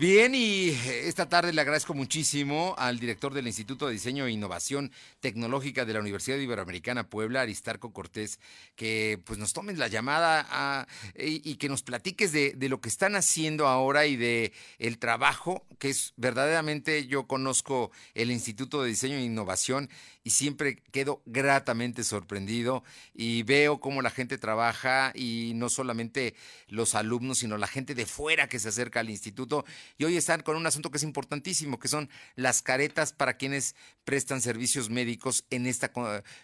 Bien, y esta tarde le agradezco muchísimo al director del Instituto de Diseño e Innovación Tecnológica de la Universidad Iberoamericana Puebla, Aristarco Cortés, que pues nos tomes la llamada a, y, que nos platiques de, lo que están haciendo ahora y de el trabajo, que es verdaderamente, yo conozco el Instituto de Diseño e Innovación y siempre quedo gratamente sorprendido y veo cómo la gente trabaja y no solamente los alumnos, sino la gente de fuera que se acerca al instituto y hoy están con un asunto que es importantísimo, que son las caretas para quienes prestan servicios médicos en esta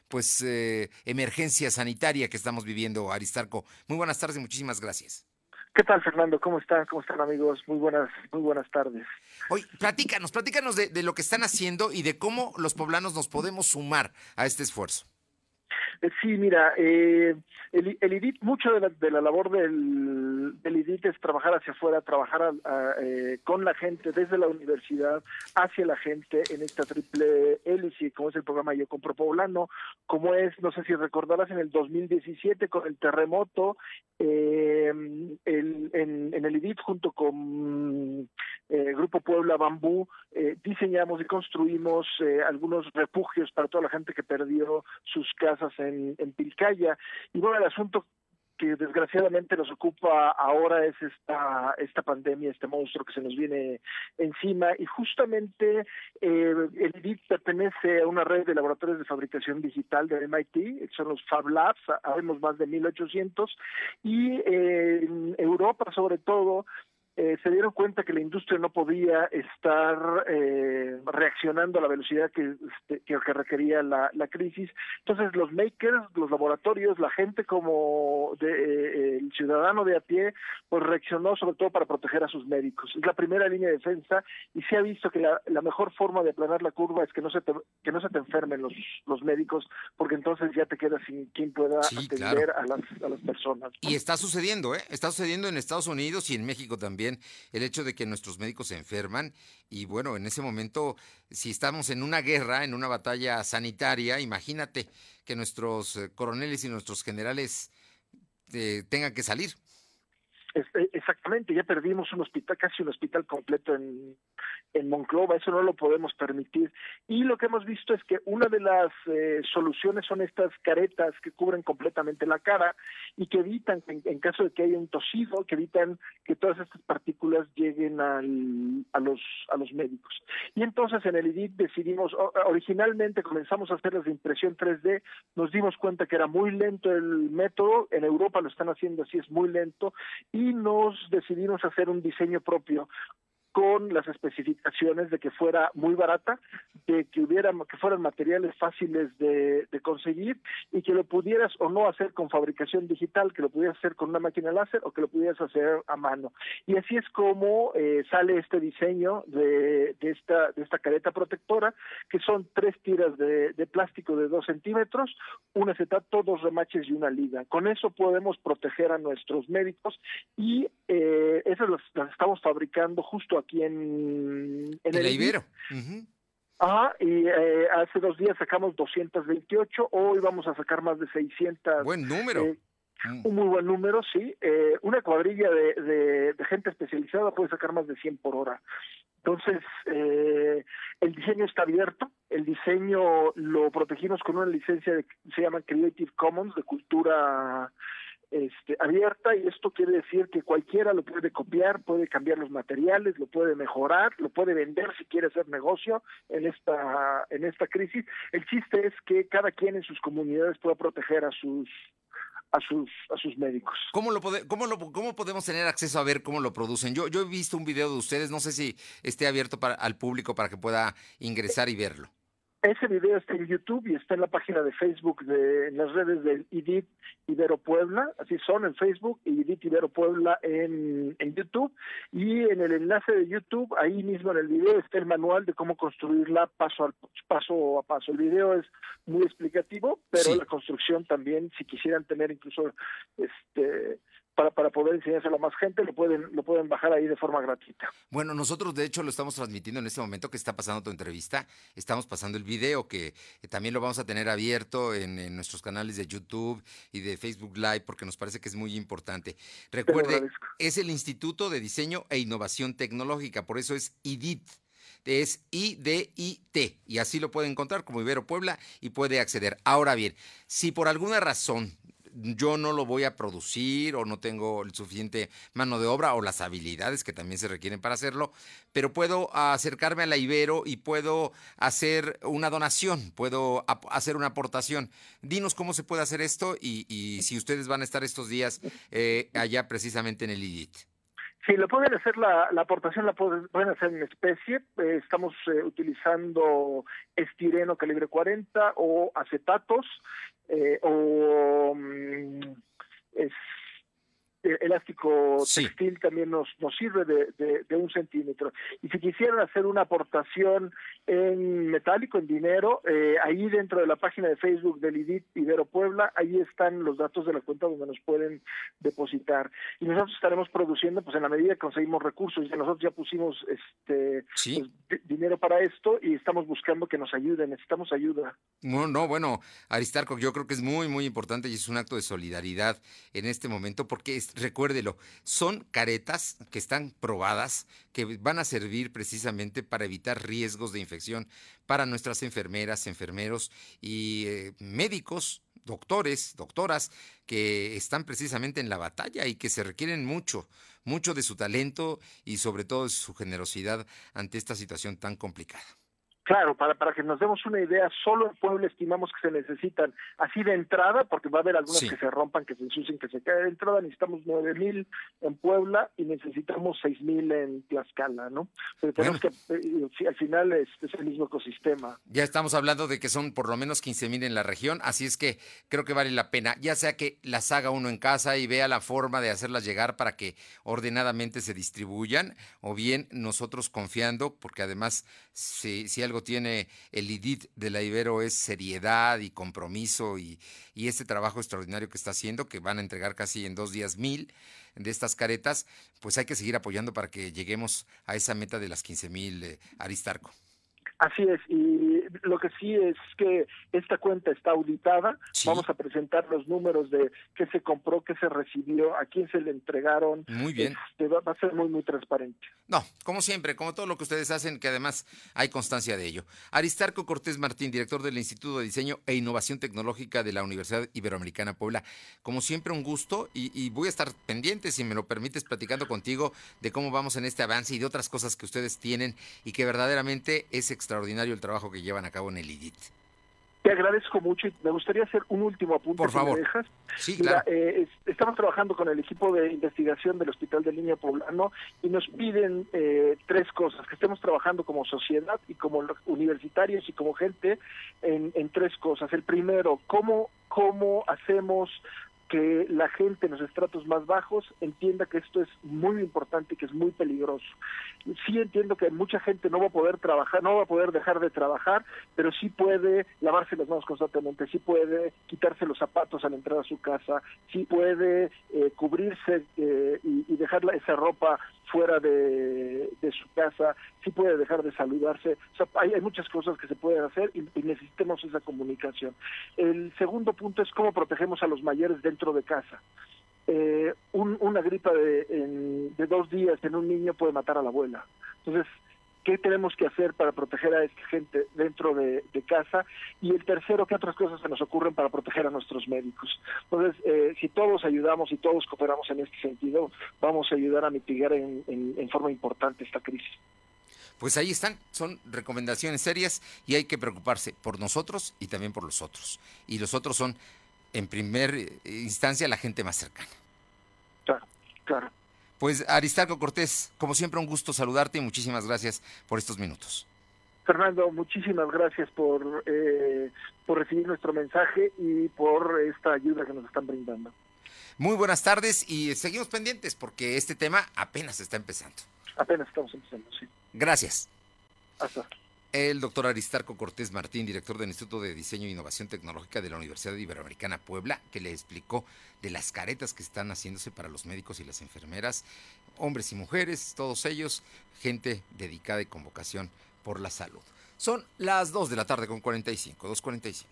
pues eh, emergencia sanitaria que estamos viviendo, Aristarco. Muy buenas tardes y muchísimas gracias. ¿Qué tal, Fernando? ¿Cómo están? ¿Cómo están, amigos? Muy buenas, muy buenas tardes. Hoy, platícanos, platícanos de, de lo que están haciendo y de cómo los poblanos nos podemos sumar a este esfuerzo. Eh, sí, mira, eh, el, IDIT, mucho de la, de la labor del, del, IDIT es trabajar hacia afuera, trabajar eh, con la gente desde la universidad hacia la gente en esta triple hélice, como es el programa Yo Compro Poblano, como es, no sé si recordarás, en el 2017 con el terremoto, eh, el, en, en, el IDIT junto con eh, Grupo Puebla Bambú, eh, diseñamos y construimos eh, algunos refugios para toda la gente que perdió sus casas en, en Pilcaya. Y bueno, el asunto que desgraciadamente nos ocupa ahora es esta esta pandemia, este monstruo que se nos viene encima y justamente eh, el IDIT pertenece a una red de laboratorios de fabricación digital de MIT, son los Fab Labs, habemos más de 1800 y eh, en Europa sobre todo eh, se dieron cuenta que la industria no podía estar eh, reaccionando a la velocidad que, este, que, requería la, la, crisis. Entonces los makers, los laboratorios, la gente como de, eh, el ciudadano de a pie, pues reaccionó sobre todo para proteger a sus médicos. Es la primera línea de defensa y se ha visto que la, la mejor forma de aplanar la curva es que no se te, que no se te enfermen los, los médicos, porque entonces ya te quedas sin quien pueda atender a, las, a las personas. Y está sucediendo, ¿eh? Está sucediendo en Estados Unidos y en México también el hecho de que nuestros médicos se enferman y bueno, en ese momento, si estamos en una guerra, en una batalla sanitaria, imagínate que nuestros eh, coroneles y nuestros generales eh, tengan que salir. Exactamente, ya perdimos un hospital, casi un hospital completo en, en Monclova, eso no lo podemos permitir. Y lo que hemos visto es que una de las eh, soluciones son estas caretas que cubren completamente la cara y que evitan, en, caso de que haya un tosido, que evitan que todas estas partículas lleguen al, a, los, a los médicos. Y entonces en el IDIT decidimos, originalmente comenzamos a hacer las de impresión 3D, nos dimos cuenta que era muy lento el método, en Europa lo están haciendo así, es muy lento, y nos decidimos hacer un diseño propio con las especificaciones de que fuera muy barata, de que hubiera que fueran materiales fáciles de, de, conseguir y que lo pudieras o no hacer con fabricación digital, que lo pudieras hacer con una máquina láser o que lo pudieras hacer a mano. Y así es como eh, sale este diseño de, de, esta de esta careta protectora, que son tres tiras de, de plástico de dos centímetros, un acetato, dos remaches y una liga. Con eso podemos proteger a nuestros médicos y eh, esas las, estamos fabricando justo aquí en, en el Ibero. Ajá, y eh, hace dos días sacamos 228, hoy vamos a sacar más de 600. Buen número. Eh, mm. Un muy buen número, sí. Eh, una cuadrilla de, de, de, gente especializada puede sacar más de 100 por hora. Entonces, eh, el diseño está abierto. El diseño lo protegimos con una licencia de, se llama Creative Commons de cultura este, abierta y esto quiere decir que cualquiera lo puede copiar, puede cambiar los materiales, lo puede mejorar, lo puede vender si quiere hacer negocio en esta en esta crisis. El chiste es que cada quien en sus comunidades pueda proteger a sus a sus a sus médicos. ¿Cómo lo, cómo lo cómo podemos tener acceso a ver cómo lo producen? Yo yo he visto un video de ustedes, no sé si esté abierto para al público para que pueda ingresar y verlo. Ese video está en YouTube y está en la página de Facebook, de, en las redes del IDIT Ibero Puebla, así son en Facebook, y IDIT Ibero Puebla en, en YouTube. Y en el enlace de YouTube, ahí mismo en el video está el manual de cómo construirla paso, al, paso a paso. El video es muy explicativo, pero la construcción también, si quisieran tener incluso este para, para poder enseñárselo a más gente, lo pueden, lo pueden bajar ahí de forma gratuita. Bueno, nosotros de hecho lo estamos transmitiendo en este momento que está pasando tu entrevista. Estamos pasando el video que también lo vamos a tener abierto en, nuestros canales de YouTube y de Facebook Live porque nos parece que es muy importante. Recuerde, es el Instituto de Diseño e Innovación Tecnológica, por eso es IDIT es I-D-I-T, y así lo puede encontrar como Ibero Puebla y puede acceder. Ahora bien, si por alguna razón yo no lo voy a producir o no tengo el suficiente mano de obra o las habilidades que también se requieren para hacerlo, pero puedo acercarme a la Ibero y puedo hacer una donación, puedo hacer una aportación. Dinos cómo se puede hacer esto y, si ustedes van a estar estos días eh, allá precisamente en el IDIT. Sí, lo pueden hacer, la, aportación la pueden, hacer en especie. Eh, estamos eh, utilizando estireno calibre 40 o acetatos eh, o mm, elástico textil también nos, nos sirve de, de, un centímetro. Y si quisieran hacer una aportación en metálico, en dinero, eh, ahí dentro de la página de Facebook del IDIT Ibero Puebla, ahí están los datos de la cuenta donde nos pueden depositar. Y nosotros estaremos produciendo, pues en la medida que conseguimos recursos, y nosotros ya pusimos este pues, dinero para esto y estamos buscando que nos ayuden, necesitamos ayuda. No, no, bueno, Aristarco, yo creo que es muy, muy importante y es un acto de solidaridad en este momento porque es recuérdelo, son caretas que están probadas, que van a servir precisamente para evitar riesgos de infección para nuestras enfermeras, enfermeros y eh, médicos, doctores, doctoras, que están precisamente en la batalla y que se requieren mucho, mucho de su talento y sobre todo de su generosidad ante esta situación tan complicada. Claro, para, para que nos demos una idea, solo en Puebla estimamos que se necesitan, así de entrada, porque va a haber algunas que se rompan, que se ensucien, que se caigan de entrada, necesitamos nueve mil en Puebla y necesitamos seis mil en Tlaxcala, ¿no? Pero tenemos que, eh, al final es, el mismo ecosistema. Ya estamos hablando de que son por lo menos quince mil en la región, así es que creo que vale la pena, ya sea que las haga uno en casa y vea la forma de hacerlas llegar para que ordenadamente se distribuyan, o bien nosotros confiando, porque además si, si algo tiene el IDIT de la Ibero es seriedad y compromiso y, este trabajo extraordinario que está haciendo, que van a entregar casi en dos días mil de estas caretas, pues hay que seguir apoyando para que lleguemos a esa meta de las 15 mil, eh, Aristarco. Así es, y lo que sí es que esta cuenta está auditada. Vamos a presentar los números de qué se compró, qué se recibió, a quién se le entregaron. Muy bien. Este, va, a ser muy, muy transparente. No, como siempre, como todo lo que ustedes hacen, que además hay constancia de ello. Aristarco Cortés Martín, director del Instituto de Diseño e Innovación Tecnológica de la Universidad Iberoamericana Puebla. Como siempre, un gusto y, y voy a estar pendiente, si me lo permites, platicando contigo de cómo vamos en este avance y de otras cosas que ustedes tienen y que verdaderamente es extraordinario el trabajo que llevan a cabo en el IDIT. Te agradezco mucho y me gustaría hacer un último apunte. Por favor. dejas. Sí, claro. Eh, estamos trabajando con el equipo de investigación del Hospital de Línea Poblano y nos piden eh, tres cosas, que estemos trabajando como sociedad y como universitarios y como gente en, en tres cosas. El primero, cómo, cómo hacemos que la gente en los estratos más bajos entienda que esto es muy importante y que es muy peligroso. Sí entiendo que mucha gente no va a poder trabajar, no va a poder dejar de trabajar, pero sí puede lavarse las manos constantemente, sí puede quitarse los zapatos al entrar a su casa, sí puede eh, cubrirse eh, y, y, dejar esa ropa fuera de, su casa, sí puede dejar de saludarse. Sea, hay, muchas cosas que se pueden hacer y, necesitemos esa comunicación. El segundo punto es cómo protegemos a los mayores dentro de casa. Eh, una gripa de, de dos días en un niño puede matar a la abuela. Entonces, qué tenemos que hacer para proteger a esta gente dentro de, casa y el tercero, qué otras cosas se nos ocurren para proteger a nuestros médicos. Entonces, eh, si todos ayudamos y todos cooperamos en este sentido, vamos a ayudar a mitigar en, en forma importante esta crisis. Pues ahí están, son recomendaciones serias y hay que preocuparse por nosotros y también por los otros. Y los otros son, en primer instancia, la gente más cercana. Claro, claro. Pues Aristarco Cortés, como siempre un gusto saludarte y muchísimas gracias por estos minutos. Fernando, muchísimas gracias por, eh, por recibir nuestro mensaje y por esta ayuda que nos están brindando. Muy buenas tardes y seguimos pendientes porque este tema apenas está empezando. Apenas estamos empezando, sí. Gracias. Hasta. El doctor Aristarco Cortés Martín, director del Instituto de Diseño e Innovación Tecnológica de la Universidad Iberoamericana Puebla, que le explicó de las caretas que están haciéndose para los médicos y las enfermeras, hombres y mujeres, todos ellos, gente dedicada y con vocación por la salud. Son las 2 de la tarde con 45, 2.45.